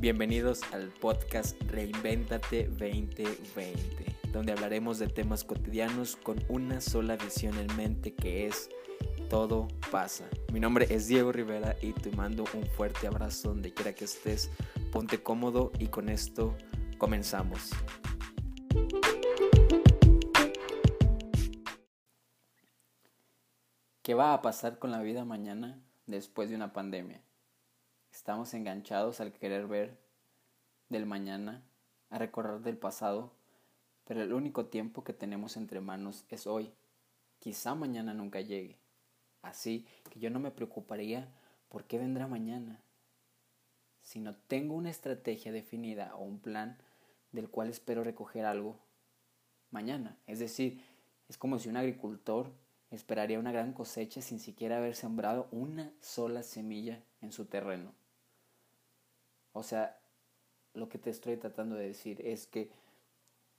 Bienvenidos al podcast Reinvéntate 2020, donde hablaremos de temas cotidianos con una sola visión en mente que es todo pasa. Mi nombre es Diego Rivera y te mando un fuerte abrazo donde quiera que estés. Ponte cómodo y con esto comenzamos. ¿Qué va a pasar con la vida mañana después de una pandemia? Estamos enganchados al querer ver del mañana, a recordar del pasado, pero el único tiempo que tenemos entre manos es hoy. Quizá mañana nunca llegue. Así que yo no me preocuparía por qué vendrá mañana, sino tengo una estrategia definida o un plan del cual espero recoger algo mañana. Es decir, es como si un agricultor esperaría una gran cosecha sin siquiera haber sembrado una sola semilla en su terreno. O sea, lo que te estoy tratando de decir es que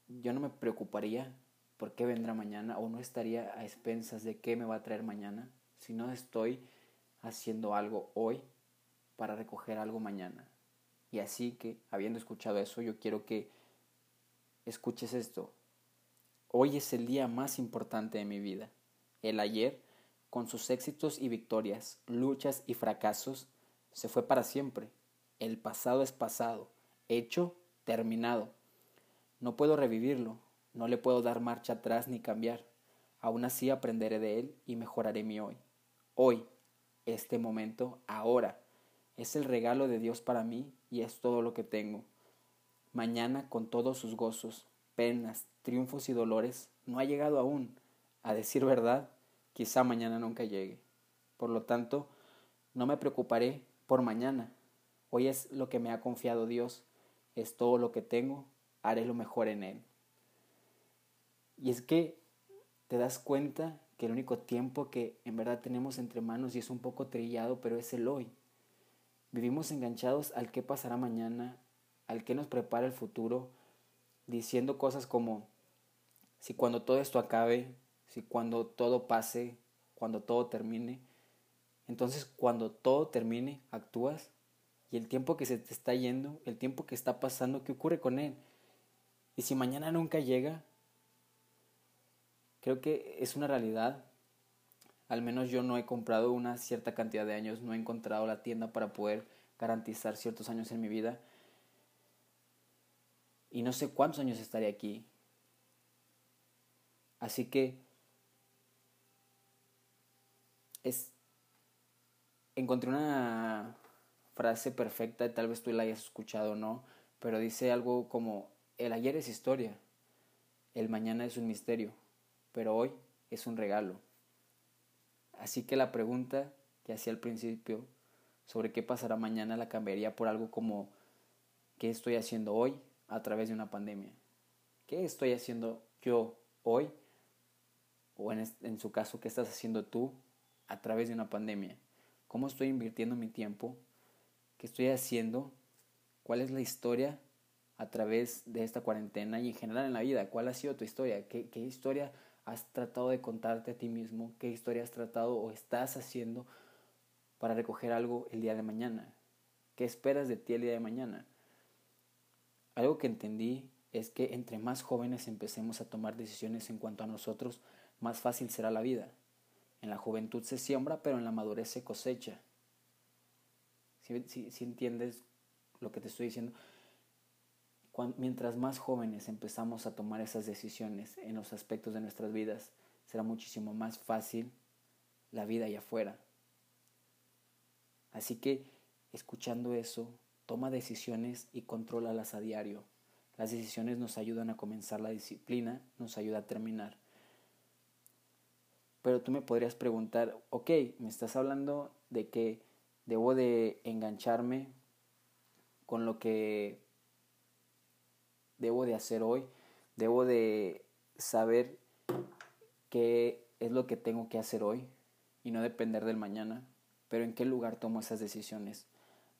yo no me preocuparía por qué vendrá mañana o no estaría a expensas de qué me va a traer mañana si no estoy haciendo algo hoy para recoger algo mañana. Y así que, habiendo escuchado eso, yo quiero que escuches esto. Hoy es el día más importante de mi vida. El ayer, con sus éxitos y victorias, luchas y fracasos, se fue para siempre. El pasado es pasado, hecho, terminado. No puedo revivirlo, no le puedo dar marcha atrás ni cambiar. Aún así aprenderé de él y mejoraré mi hoy. Hoy, este momento, ahora, es el regalo de Dios para mí y es todo lo que tengo. Mañana, con todos sus gozos, penas, triunfos y dolores, no ha llegado aún a decir verdad, quizá mañana nunca llegue. Por lo tanto, no me preocuparé por mañana. Hoy es lo que me ha confiado Dios, es todo lo que tengo, haré lo mejor en Él. Y es que te das cuenta que el único tiempo que en verdad tenemos entre manos y es un poco trillado, pero es el hoy. Vivimos enganchados al qué pasará mañana, al qué nos prepara el futuro, diciendo cosas como, si cuando todo esto acabe, si cuando todo pase, cuando todo termine, entonces cuando todo termine, actúas y el tiempo que se te está yendo, el tiempo que está pasando, ¿qué ocurre con él? Y si mañana nunca llega, creo que es una realidad. Al menos yo no he comprado una cierta cantidad de años, no he encontrado la tienda para poder garantizar ciertos años en mi vida. Y no sé cuántos años estaré aquí. Así que es encontré una frase perfecta, tal vez tú la hayas escuchado o no, pero dice algo como el ayer es historia, el mañana es un misterio, pero hoy es un regalo. Así que la pregunta que hacía al principio sobre qué pasará mañana la cambiaría por algo como ¿qué estoy haciendo hoy a través de una pandemia? ¿Qué estoy haciendo yo hoy? O en, en su caso, ¿qué estás haciendo tú a través de una pandemia? ¿Cómo estoy invirtiendo mi tiempo? ¿Qué estoy haciendo? ¿Cuál es la historia a través de esta cuarentena y en general en la vida? ¿Cuál ha sido tu historia? ¿Qué, qué historia has tratado de contarte a ti mismo? ¿Qué historia has tratado o estás haciendo para recoger algo el día de mañana? ¿Qué esperas de ti el día de mañana? Algo que entendí es que entre más jóvenes empecemos a tomar decisiones en cuanto a nosotros, más fácil será la vida. En la juventud se siembra, pero en la madurez se cosecha. Si, entiendes lo que te estoy diciendo, mientras más jóvenes empezamos a tomar esas decisiones en los aspectos de nuestras vidas, será muchísimo más fácil la vida allá afuera. Así que, escuchando eso, toma decisiones y contrólalas a diario. Las decisiones nos ayudan a comenzar la disciplina, nos ayuda a terminar. Pero tú me podrías preguntar, ok, me estás hablando de que debo de engancharme con lo que debo de hacer hoy, debo de saber qué es lo que tengo que hacer hoy y no depender del mañana, pero en qué lugar tomo esas decisiones,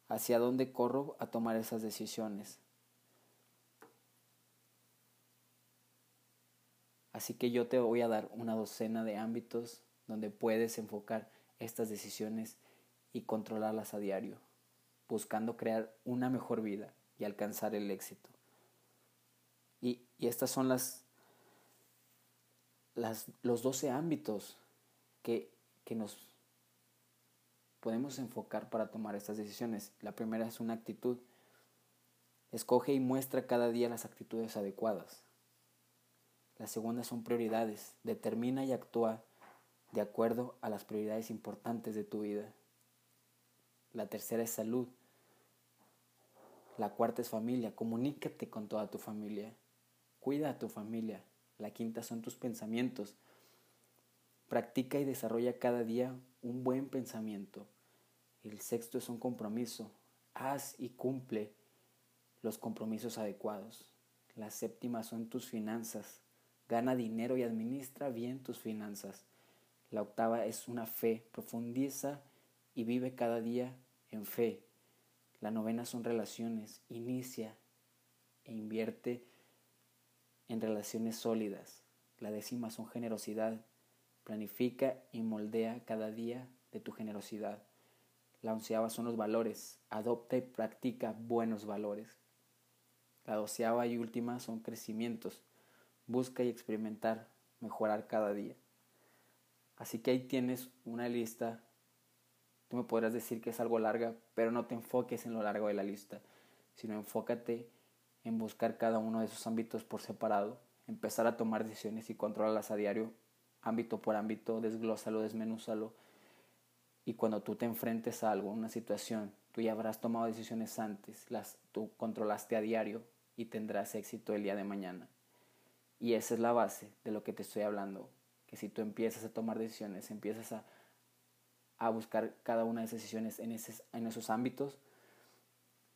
hacia dónde corro a tomar esas decisiones. Así que yo te voy a dar una docena de ámbitos donde puedes enfocar estas decisiones y controlarlas a diario. buscando crear una mejor vida y alcanzar el éxito. Y, estas son las, las, los 12 ámbitos que, que nos podemos enfocar para tomar estas decisiones. La primera es una actitud. Escoge y muestra cada día las actitudes adecuadas. La segunda son prioridades. Determina y actúa de acuerdo a las prioridades importantes de tu vida. La tercera es salud. La cuarta es familia. Comunícate con toda tu familia. Cuida a tu familia. La quinta son tus pensamientos. Practica y desarrolla cada día un buen pensamiento. El sexto es un compromiso. Haz y cumple los compromisos adecuados. La séptima son tus finanzas. Gana dinero y administra bien tus finanzas. La octava es una fe. Profundiza y vive cada día en fe. La novena son relaciones. Inicia e invierte en relaciones sólidas. La décima son generosidad. Planifica y moldea cada día de tu generosidad. La onceava son los valores. Adopta y practica buenos valores. La doceava y última son crecimientos. Busca y experimentar, mejorar cada día. Así que ahí tienes una lista. Tú me podrás decir que es algo larga, pero no te enfoques en lo largo de la lista, sino enfócate en buscar cada uno de esos ámbitos por separado, empezar a tomar decisiones y controlarlas a diario, ámbito por ámbito, desglósalo, desmenúzalo. Y cuando tú te enfrentes a algo, una situación, tú ya habrás tomado decisiones antes, las tú controlaste a diario y tendrás éxito el día de mañana. Y esa es la base de lo que te estoy hablando, que si tú empiezas a tomar decisiones, empiezas a, a buscar cada una de esas decisiones en, en esos ámbitos,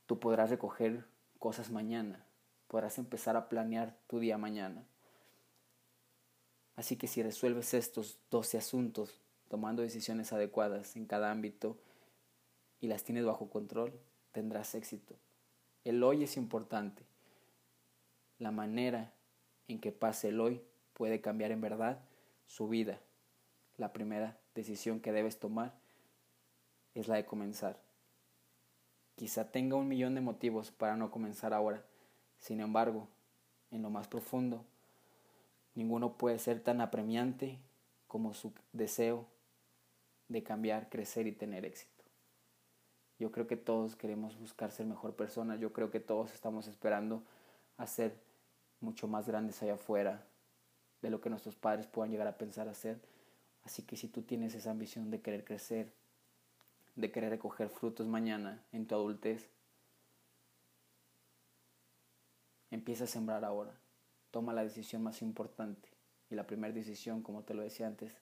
tú podrás recoger cosas mañana, podrás empezar a planear tu día mañana. Así que si resuelves estos 12 asuntos tomando decisiones adecuadas en cada ámbito y las tienes bajo control, tendrás éxito. El hoy es importante. La manera en que pase el hoy puede cambiar en verdad su vida. La primera decisión que debes tomar es la de comenzar. Quizá tenga un millón de motivos para no comenzar ahora. Sin embargo, en lo más profundo, ninguno puede ser tan apremiante como su deseo de cambiar, crecer y tener éxito. Yo creo que todos queremos buscar ser mejor personas. Yo creo que todos estamos esperando a ser mucho más grandes allá afuera de lo que nuestros padres puedan llegar a pensar hacer. Así que si tú tienes esa ambición de querer crecer, de querer recoger frutos mañana en tu adultez, empieza a sembrar ahora. Toma la decisión más importante. Y la primera decisión, como te lo decía antes,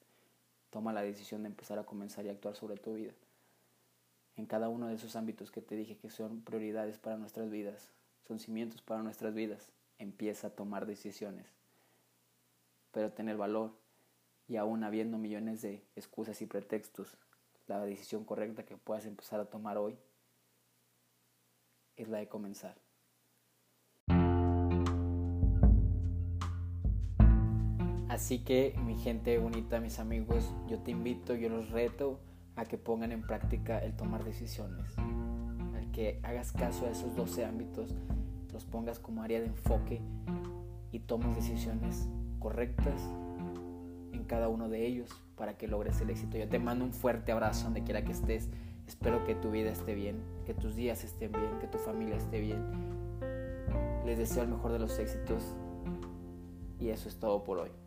toma la decisión de empezar a comenzar y actuar sobre tu vida. En cada uno de esos ámbitos que te dije que son prioridades para nuestras vidas, son cimientos para nuestras vidas, empieza a tomar decisiones. Pero ten el valor y aún habiendo millones de excusas y pretextos, la decisión correcta que puedas empezar a tomar hoy es la de comenzar. Así que mi gente bonita, mis amigos, yo te invito, yo los reto a que pongan en práctica el tomar decisiones, al que hagas caso a esos 12 ámbitos, los pongas como área de enfoque y tomes decisiones correctas cada uno de ellos para que logres el éxito. Yo te mando un fuerte abrazo donde quiera que estés. Espero que tu vida esté bien, que tus días estén bien, que tu familia esté bien. Les deseo el mejor de los éxitos y eso es todo por hoy.